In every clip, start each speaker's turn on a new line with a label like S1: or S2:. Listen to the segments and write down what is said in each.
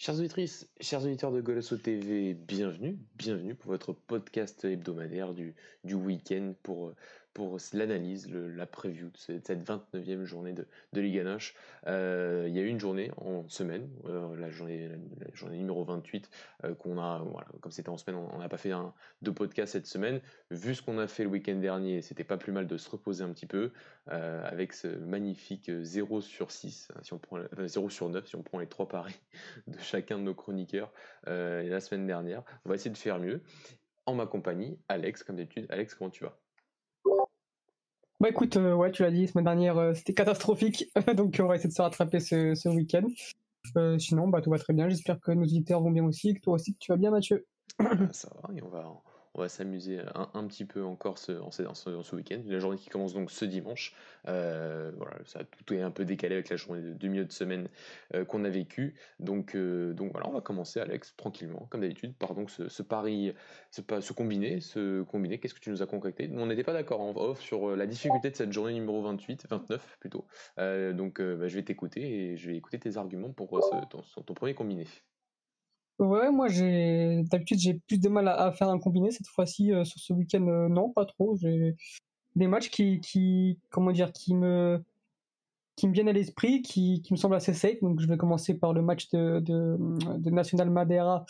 S1: Chers auditrices, chers auditeurs de Golasso TV, bienvenue, bienvenue pour votre podcast hebdomadaire du, du week-end pour, pour l'analyse, la preview de cette 29e journée de, de Ligue 1. Euh, il y a eu une journée en semaine, euh, la, journée, numéro 28, euh, qu'on a, comme c'était en semaine, on n'a pas fait un, deux podcasts cette semaine. Vu ce qu'on a fait le week-end dernier, c'était pas plus mal de se reposer un petit peu avec ce magnifique 0 sur 6, hein, si on prend, 0 sur 9, si on prend les trois paris de chacun de nos chroniqueurs la semaine dernière. On va essayer de faire mieux. En ma compagnie, Alex, comme d'habitude. Alex, comment tu vas?
S2: Bah écoute, euh, ouais, tu l'as dit, semaine dernière, euh, c'était catastrophique, donc on va essayer de se rattraper ce, ce week-end. Euh, sinon, bah tout va très bien. J'espère que nos auditeurs vont bien aussi, que toi aussi, que tu vas bien, Mathieu.
S1: Ça va, et on va, on va s'amuser un, petit peu encore ce, en ce, ce week-end. La journée qui commence donc ce dimanche. Euh, voilà, ça tout est un peu décalé avec la journée de deux milieu de semaine euh, qu'on a vécu. Donc, euh, donc voilà, on va commencer, Alex, tranquillement, comme d'habitude, par donc ce, ce pari, ce, ce combiné, ce combiné. Qu'est-ce que tu nous as concocté? On n'était pas d'accord en off sur la difficulté de cette journée numéro 28, 29 plutôt. donc bah, je vais t'écouter et je vais écouter tes arguments pour ton, ton premier combiné.
S2: Ouais, moi j'ai d'habitude j'ai plus de mal à, faire un combiné cette fois-ci euh, sur ce week-end euh, non pas trop. J'ai des matchs qui qui comment dire qui me qui me viennent à l'esprit, qui, qui me semblent assez safe. Donc je vais commencer par le match de, de, National Madeira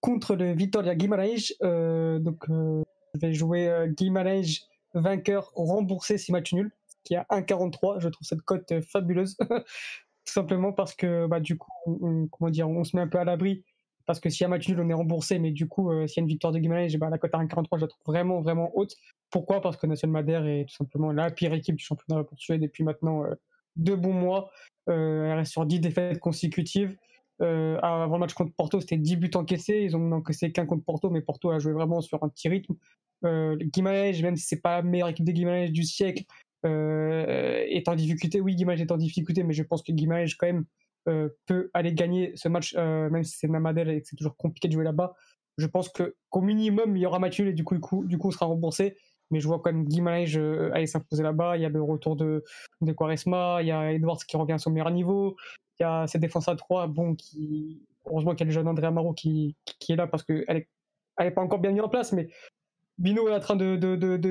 S2: contre le Vitória Guimarães. Euh, donc je vais jouer Guimarães vainqueur remboursé si match nul, qui a 1,43. Je trouve cette cote fabuleuse. Tout simplement parce que bah, du coup on, comment dire on se met un peu à l'abri parce que y a match nul, on est remboursé, mais du coup, euh, s'il y a une victoire de Guimarães, la cote à 1,43, je la trouve vraiment, vraiment haute. Pourquoi? Parce que National Madère est tout simplement la pire équipe du championnat portugais depuis maintenant euh, deux bons mois. Euh, elle reste sur 10 défaites consécutives. Avant le match contre Porto, c'était 10 buts encaissés. Ils ont encaissé qu'un contre Porto, mais Porto a joué vraiment sur un petit rythme. Euh, même si c'est pas la meilleure équipe de Guimarães du siècle, est en difficulté. Oui, Guimarães est en difficulté, mais je pense que Guimarães, quand même, peut aller gagner ce match, euh, même si c'est Namadel et que c'est toujours compliqué de jouer là-bas. Je pense que qu'au minimum il y aura match et du coup, du coup, on sera remboursé. Mais je vois quand même Guimarães euh, aller s'imposer là-bas. Il y a le retour de, de Quaresma, il y a Edwards qui revient à son meilleur niveau, il y a cette défense à 3, bon, qui heureusement qu'il y a le jeune André Amaro qui, qui est là parce qu'elle est, elle est pas encore bien mise en place, mais Bino est en train de,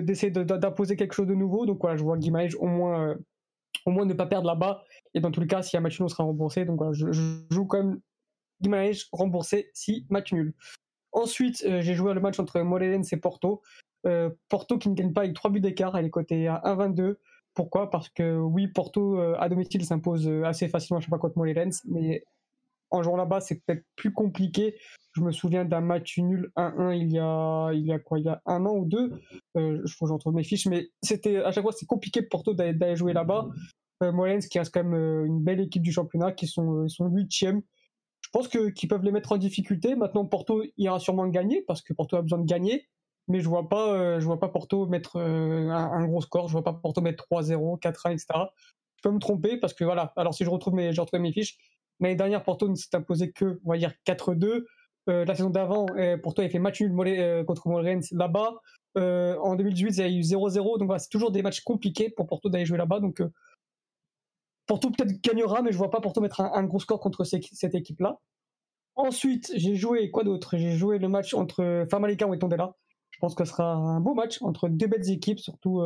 S2: d'essayer de, d'imposer quelque chose de nouveau. Donc voilà, je vois Guimarães au moins au moins ne pas perdre là-bas. Et dans tous les cas, si y a match nul, on sera remboursé. Donc voilà, je, joue comme Guimarães remboursé si match nul. Ensuite, euh, j'ai joué le match entre Morelense et Porto. Euh, Porto qui ne gagne pas avec 3 buts d'écart, elle est cotée à 1,22. Pourquoi? Parce que oui, Porto euh, à domicile s'impose assez facilement, je sais pas contre Morelense, mais en jouant là-bas, c'est peut-être plus compliqué. Je me souviens d'un match nul 1-1 il y a il y a quoi il y a un an ou deux. Euh, je faut que je mes fiches, mais c'était à chaque fois c'est compliqué pour Porto d'aller jouer là-bas. Euh, qui reste quand même euh, une belle équipe du championnat, qui sont euh, sont huitième. Je pense que qu'ils peuvent les mettre en difficulté. Maintenant Porto ira sûrement gagner parce que Porto a besoin de gagner. Mais je vois pas, je vois pas Porto mettre un, un, gros score. Je vois pas Porto mettre 3-0, 4-1, etc. Je peux me tromper parce que voilà. Alors si je retrouve mes, je retrouve mes fiches. L'année dernière, Porto ne s'est imposé que, on va dire, 4-2. Euh, la saison d'avant, euh, Porto avait fait match nul euh, contre Moreirense là-bas. Euh, en 2018, il y a eu 0-0. Donc voilà, c'est toujours des matchs compliqués pour Porto d'aller jouer là-bas. Donc Porto peut-être gagnera, mais je vois pas Porto mettre un, gros score contre cette équipe-là. Ensuite, j'ai joué quoi d'autre? J'ai joué le match entre Famalicão et Tondela. Je pense que ce sera un beau match entre deux belles équipes, surtout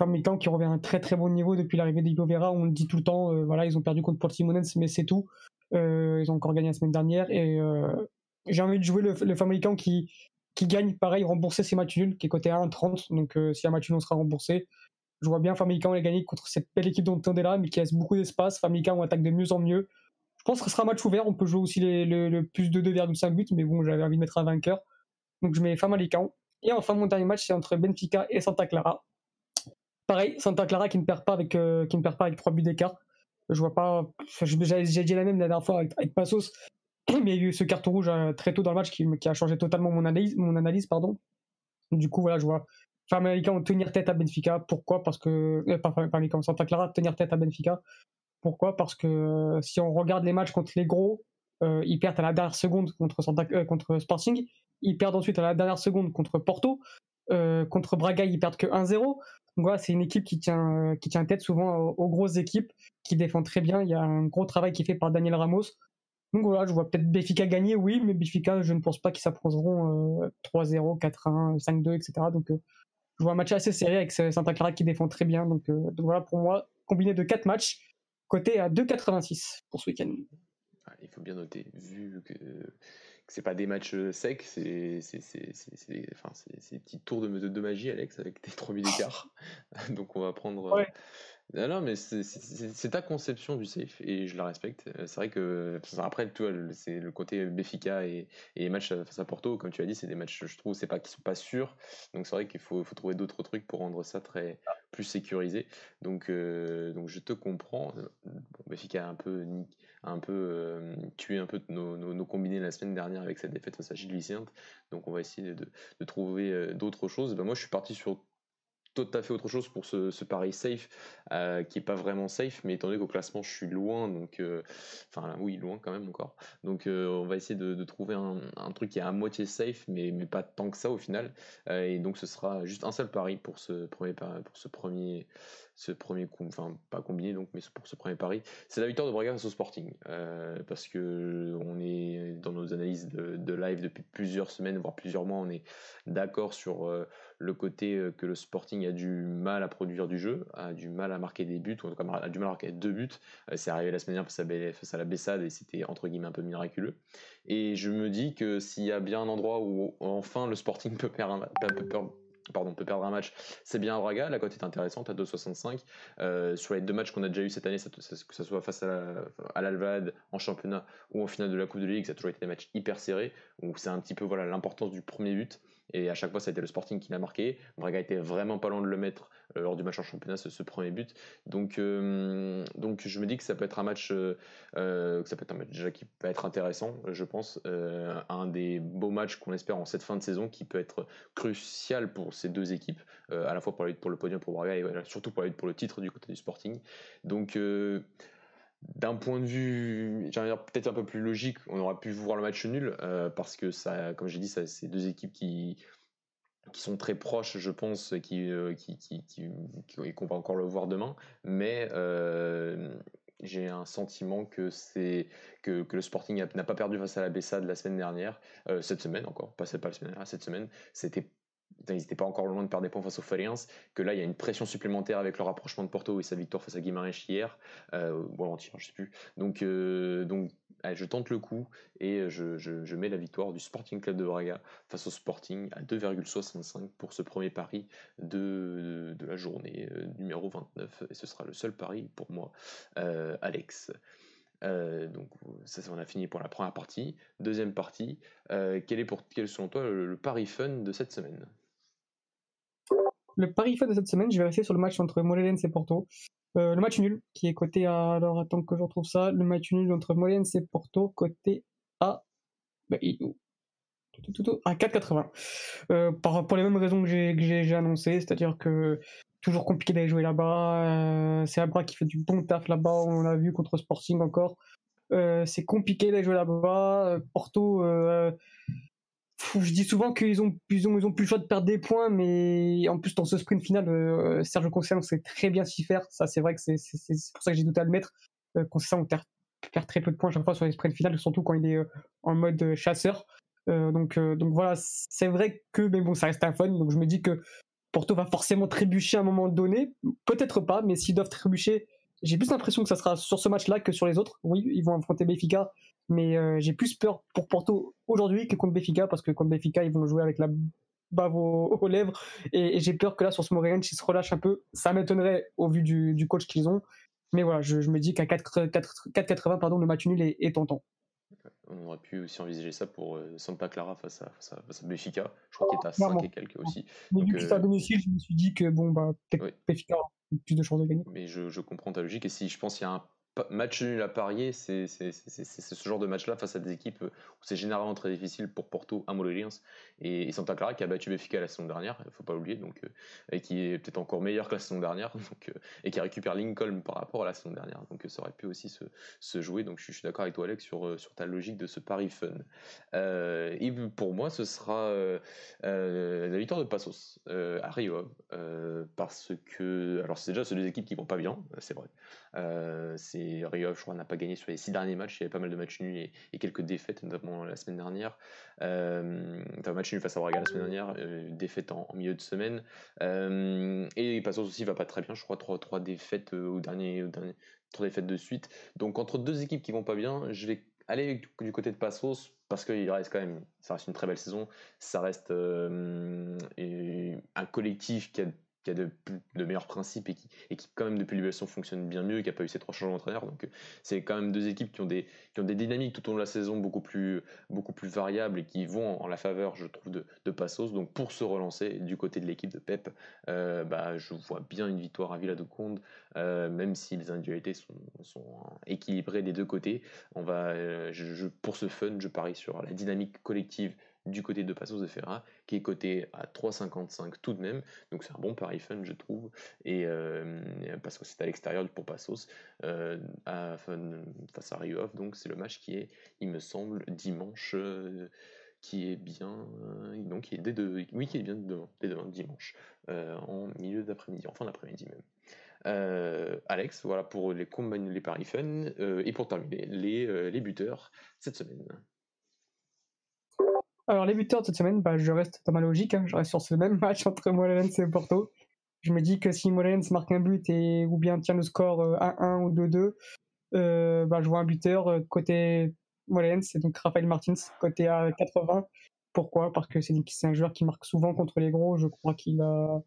S2: Famalicão qui revient à un très très bon niveau depuis l'arrivée d'Ivo Vera. On le dit tout le temps, euh, voilà, ils ont perdu contre Portimonense, mais c'est tout. Euh, ils ont encore gagné la semaine dernière et euh, j'ai envie de jouer le, le qui qui gagne, pareil, rembourser ses matchs nuls, qui est coté à 1,30. Donc si un match nul, on sera remboursé. Je vois bien Famalicão aller gagner contre cette belle équipe dont on est là, mais qui laisse beaucoup d'espace. Famalicão attaque de mieux en mieux. Je pense que ce sera un match ouvert. On peut jouer aussi les, le plus de 2,5 buts, mais bon, j'avais envie de mettre un vainqueur. Donc je mets Famalicão. Et enfin, mon dernier match, c'est entre Benfica et Santa Clara. Pareil, Santa Clara qui ne perd pas avec, euh, qui ne perd pas avec 3 buts d'écart. Je vois pas. J'ai dit la même la dernière fois avec, Passos, mais il y a eu ce carton rouge euh, très tôt dans le match qui, a changé totalement mon analyse. Mon analyse pardon. Du coup, voilà, je vois Famalicão tenir tête à Benfica. Pourquoi? Parce que. Euh, pas Santa Clara tenir tête à Benfica. Pourquoi? Parce que euh, si on regarde les matchs contre les gros, ils perdent à la dernière seconde contre, Santa, contre Sporting. Ils perdent ensuite à la dernière seconde contre Porto. Euh, contre Braga, ils perdent que 1-0. Donc voilà, c'est une équipe qui tient, qui tient tête souvent aux, grosses équipes, qui défend très bien. Il y a un gros travail qui est fait par Daniel Ramos. Donc voilà, je vois peut-être Béfica gagner, oui, mais Béfica, je ne pense pas qu'ils s'apprendront 3-0, 4-1, 5-2, etc. Donc je vois un match assez serré avec Santa Clara qui défend très bien. Donc voilà, pour moi, combiné de 4 matchs, côté à 2,86 pour ce week-end.
S1: Ah, il faut bien noter, vu que c'est pas des matchs euh, secs, c'est enfin, des petits tours de, de, magie, Alex, avec tes 3000 écarts. Donc on va prendre. Euh, non, mais c'est ta conception du safe et je la respecte. Euh, c'est vrai que après, c'est le côté Béfica et, et, matchs face à Porto, comme tu as dit, c'est des matchs, je trouve, c'est pas qui sont pas sûrs. Donc c'est vrai qu'il faut, faut, trouver d'autres trucs pour rendre ça très plus sécurisé. Donc, donc je te comprends. Bon, Béfica a un peu un peu euh, tué un peu nos, nos, combinés la semaine dernière avec cette défaite face à Gilles Vicente. Donc on va essayer de, de trouver euh, d'autres choses. Ben moi je suis parti sur tout à fait autre chose pour ce, pari safe, euh, qui est pas vraiment safe, mais étant donné qu'au classement je suis loin, donc enfin oui loin quand même encore. Donc on va essayer de, trouver un, truc qui est à moitié safe, mais, mais pas tant que ça au final. et donc ce sera juste un seul pari pour ce premier pour ce premier ce premier coup, enfin pas combiné donc, mais pour ce premier pari, c'est la victoire de Braga face au Sporting, euh, parce que on est dans nos analyses de, live depuis plusieurs semaines, voire plusieurs mois, on est d'accord sur euh, le côté euh, que le Sporting a du mal à produire du jeu, a du mal à marquer des buts, ou en tout cas a du mal à marquer deux buts. c'est arrivé la semaine dernière face à, la Bessade et c'était entre guillemets un peu miraculeux. Et je me dis que s'il y a bien un endroit où enfin le Sporting peut perdre, peut perdre pardon, peut perdre un match, c'est bien Braga, la cote est intéressante à 2,65. Euh, sur les deux matchs qu'on a déjà eu cette année, que ce soit face à l'Alvad en championnat ou en finale de la Coupe de Ligue, ça a toujours été des matchs hyper serrés, où c'est un petit peu voilà l'importance du premier but. Et à chaque fois, ça a été le Sporting qui l'a marqué. Braga était vraiment pas loin de le mettre euh, lors du match en championnat, ce, premier but. Donc, euh, donc je me dis que ça peut être un match, euh, que ça peut être un match déjà qui peut être intéressant, je pense. un des beaux matchs qu'on espère en cette fin de saison qui peut être crucial pour ces deux équipes, à la fois pour la lutte pour le podium pour Braga et surtout pour la lutte pour le titre du côté du Sporting. Donc, d'un point de vue, peut-être un peu plus logique, on aurait pu voir le match nul parce que ça, comme j'ai dit, c'est deux équipes qui sont très proches, je pense, qui, euh, qui, qui qu'on va encore le voir demain. Mais euh, j'ai un sentiment que le Sporting n'a pas perdu face à la Bessa de la semaine dernière, euh, cette semaine encore, pas, pas la semaine dernière, cette semaine. C'était ils n'étaient pas encore loin de perdre des points face au Fariens, que là il y a une pression supplémentaire avec le rapprochement de Porto et sa victoire face à Guimarães hier, euh, ou avant-hier, je sais plus. Donc, euh, donc je tente le coup et je, je, mets la victoire du Sporting Club de Braga face au Sporting à 2,65 pour ce premier pari de, de, la journée euh, numéro 29 et ce sera le seul pari pour moi, Alex. Donc ça, on a fini pour la première partie. Deuxième partie, quel est pour quel selon toi le pari fun de cette semaine?
S2: Le pari fait de cette semaine, je vais rester sur le match entre Morelense et Porto. Euh, le match nul, qui est coté à. Alors attends que je retrouve ça. Le match nul entre Morelense et Porto, coté à. Bah, à 4,80. Euh, pour les mêmes raisons que j'ai annoncé, c'est-à-dire que toujours compliqué d'aller jouer là-bas. Euh, c'est Abra qui fait du bon taf là-bas, on l'a vu contre Sporting encore. C'est compliqué d'aller jouer là-bas. Porto, je dis souvent qu'ils ont, ils ils ont plus le choix de perdre des points, mais en plus dans ce sprint final, euh, Serge Conceição sait très bien s'y faire. Ça, c'est vrai que c'est pour ça que j'ai douté à le mettre. Euh, Conceição perd, perd, très peu de points chaque fois sur les sprints finales, surtout quand il est euh, en mode euh, chasseur. Euh, donc, donc voilà, c'est vrai que, mais bon, ça reste un fun. Donc je me dis que Porto va forcément trébucher à un moment donné. Peut-être pas, mais s'ils doivent trébucher, j'ai plus l'impression que ça sera sur ce match-là que sur les autres. Oui, ils vont affronter Benfica mais euh, j'ai plus peur pour Porto aujourd'hui que contre Benfica, parce que contre Benfica, ils vont jouer avec la bave aux, lèvres. Et, j'ai peur que là, sur ce Montréal, s'ils se relâchent un peu, ça m'étonnerait au vu du, coach qu'ils ont. Mais voilà, je, me dis qu'à 4,80, pardon, le match nul est, tentant.
S1: On aurait pu aussi envisager ça pour euh, Santa Clara face à, face à, Benfica. Je crois qu'il est à 5 et quelques aussi.
S2: Mais vu que c'est à domicile, je me suis dit que bon, bah, peut-être Benfica a plus de chances de gagner.
S1: Mais je, je comprends ta logique. Et si je pense qu'il y a un match nul à parier, c'est ce genre de match-là face à des équipes où c'est généralement très difficile pour Porto à Morelense et, Santa Clara qui a battu Benfica la saison dernière, il faut pas oublier, donc, euh, et qui est peut-être encore meilleur que la saison dernière, donc, euh, et qui récupère Lincoln par rapport à la saison dernière. Donc ça aurait pu aussi se, jouer. Donc je, suis d'accord avec toi, Alex, sur, euh, sur ta logique de ce pari fun. et pour moi, ce sera la victoire de Passos à Rio, parce que alors c'est déjà ces deux équipes qui vont pas bien, c'est vrai. c'est et Rio, je crois, n'a pas gagné sur les six derniers matchs. Il y avait pas mal de matchs nuls et, quelques défaites, notamment la semaine dernière. Euh, enfin, match nul face à Braga la semaine dernière, euh, défaite en, milieu de semaine. Euh, et Passos aussi va pas très bien, je crois, trois, défaites au dernier, au dernier, défaites de suite. Donc entre deux équipes qui vont pas bien, je vais aller du côté de Passos parce qu'il reste quand même, ça reste une très belle saison, ça reste un collectif qui a qui a de, meilleurs principes et qui, quand même, depuis l'évaluation, fonctionne bien mieux et qui n'a pas eu ces trois changements d'entraîneur. Donc, euh, c'est quand même deux équipes qui ont, des, dynamiques tout au long de la saison beaucoup plus, variables et qui vont en, la faveur, je trouve, de, Passos. Donc, pour se relancer du côté de l'équipe de Pep, euh, bah, je vois bien une victoire à Villa de Conde, euh, même si les individualités sont, équilibrées des deux côtés. On va, pour ce fun, je parie sur la dynamique collective du côté de Passos de Ferra, qui est coté à 3,55 tout de même. Donc c'est un bon pari fun, je trouve. Et euh, parce que c'est à l'extérieur pour Passos, euh, à, face à Rio Donc c'est le match qui est, il me semble, dimanche. Euh, qui est bien, donc qui est dès de, oui, qui est bien demain, dès demain dimanche, en milieu d'après-midi, en fin d'après-midi même. Alex, voilà pour les les paris fun. et pour terminer, les, les buteurs cette semaine.
S2: Alors, les buteurs de cette semaine, bah, je reste dans ma logique. Hein. je reste sur ce même match entre Morelense et Porto. Je me dis que si Morelense marque un but et ou bien tient le score 1-1 euh, ou 2-2, euh, bah, je vois un buteur euh, côté Morelense, c'est donc Rafael Martins, côté à 80. Pourquoi? Parce que c'est un joueur qui marque souvent contre les gros. Je crois qu'il a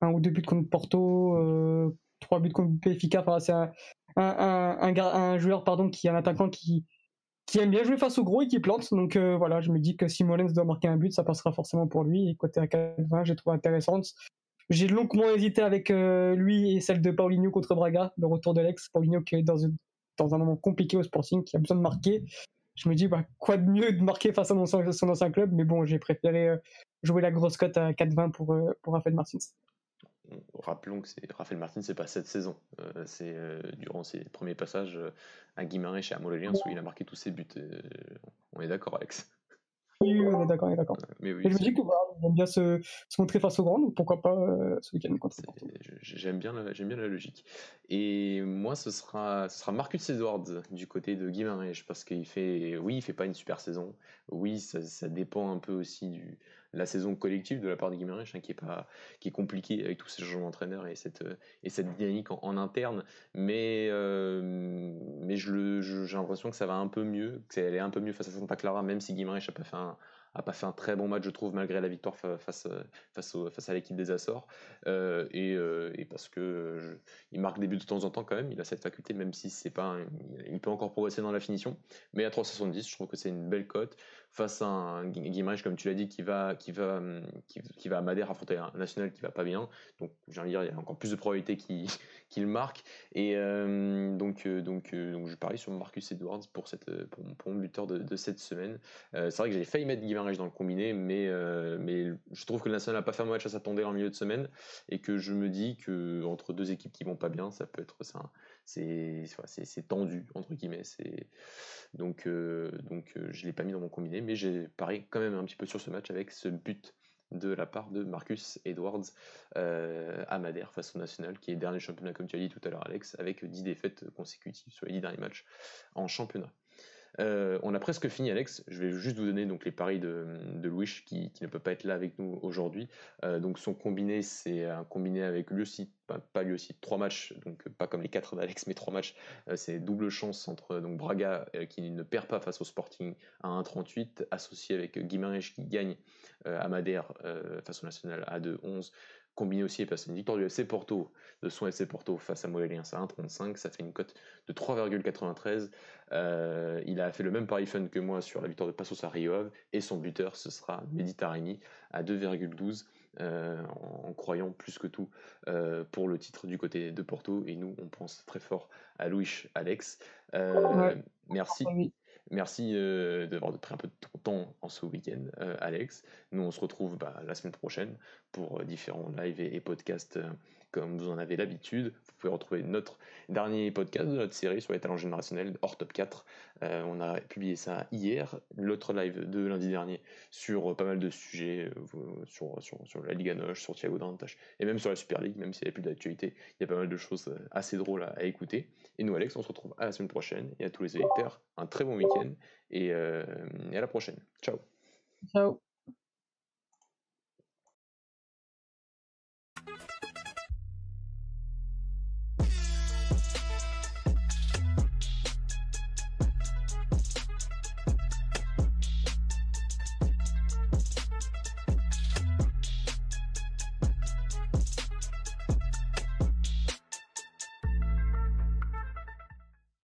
S2: un ou deux buts contre Porto, trois buts contre Benfica. Enfin, c'est un, un, un, un, joueur pardon, qui est un attaquant qui, qui aime bien jouer face au gros et qui plante. Donc euh, voilà, je me dis que si Molens doit marquer un but, ça passera forcément pour lui. Et côté à 4-20, j'ai trouvé intéressante. J'ai longuement hésité avec euh, lui et celle de Paulinho contre Braga, le retour de l'ex. Paulinho qui est dans, dans un moment compliqué au Sporting, qui a besoin de marquer. Je me dis, bah, quoi de mieux de marquer face à son ancien club? Mais bon, j'ai préféré euh, jouer la grosse cote à 4-20 pour, pour Rafael Martins
S1: rappelons que c'est Raphaël Martin, c'est pas cette saison. Euh, c'est euh, durant ses premiers passages euh, à Guimarães chez Amoleliens où il a marqué tous ses buts. on est d'accord, Alex
S2: Oui, on est d'accord, on est d'accord. Mais oui, je me dis que voilà, aime bien se, se, montrer face au grand, donc pourquoi pas ce week-end contre
S1: J'aime bien, la, bien la logique. Et moi, ce sera, ce sera Marcus Edwards du côté de Guimarães parce qu'il fait, oui, il fait pas une super saison. Oui, ça, ça dépend un peu aussi du la saison collective de la part de Guimarães hein, qui est pas qui est compliquée avec tous ces changements d'entraîneur et cette et cette dynamique en, interne. Mais euh, mais je j'ai l'impression que ça va un peu mieux que ça un peu mieux face à Santa Clara même si Guimarães n'a pas fait un a pas fait un très bon match, je trouve, malgré la victoire face, face, face à l'équipe des Açores. Euh, et, parce que il marque des buts de temps en temps quand même, il a cette faculté, même si c'est pas, il peut encore progresser dans la finition. Mais à 3,70, je trouve que c'est une belle cote face à un Guimaraes, comme tu l'as dit, qui va, qui va, qui, va à Madère affronter un national qui va pas bien. Donc, j'ai envie de dire, il y a encore plus de probabilité qu'il marque. Et euh, donc, euh, donc, euh, donc, je parie sur Marcus Edwards pour, cette, pour, mon buteur de, cette semaine. c'est vrai que j'ai failli mettre Guimaraes dans le combiné, mais, mais je trouve que le national n'a pas fait un match à s'attendre en milieu de semaine et que je me dis que entre deux équipes qui vont pas bien, ça peut être ça c'est tendu entre guillemets donc euh, donc euh, je l'ai pas mis dans mon combiné mais j'ai parié quand même un petit peu sur ce match avec ce but de la part de Marcus Edwards euh, à Madère face au National qui est dernier championnat comme tu as dit tout à l'heure Alex avec 10 défaites consécutives sur les 10 derniers matchs en championnat euh, on a presque fini, Alex. Je vais juste vous donner donc les paris de, Louis qui, ne peut pas être là avec nous aujourd'hui. Euh, donc son combiné, c'est un combiné avec lui aussi, pas, lui aussi, trois matchs, donc pas comme les quatre d'Alex, mais trois matchs. Euh, c'est double chance entre Braga qui ne perd pas face au Sporting à 1,38, associé avec Guimarães qui gagne à Madère face au National à 2,11 combiné aussi parce une victoire du FC Porto, de son FC Porto face à Moellien à 1,35, ça fait une cote de 3,93. Euh, il a fait le même pari fun que moi sur la victoire de Passos à Rio et son buteur ce sera Meditarani à 2,12. Euh, en, croyant plus que tout euh, pour le titre du côté de Porto et nous on pense très fort à Louis Alex merci Merci euh, d'avoir pris un peu de ton temps en ce week-end, euh, Alex. Nous, on se retrouve bah, la semaine prochaine pour euh, différents lives et, podcasts comme vous en avez l'habitude. Vous pouvez retrouver notre dernier podcast de notre série sur les talents générationnels hors top 4. Euh, on a publié ça hier, l'autre live de lundi dernier sur pas mal de sujets, sur, sur, la Ligue Noche, sur Thiago Dantas et même sur la Super League, même s'il n'y a plus d'actualité, il y a pas mal de choses assez drôles à, écouter. Et nous, Alex, on se retrouve à la semaine prochaine et à tous les électeurs, un très bon week-end et, et à la prochaine. Ciao.
S2: Ciao.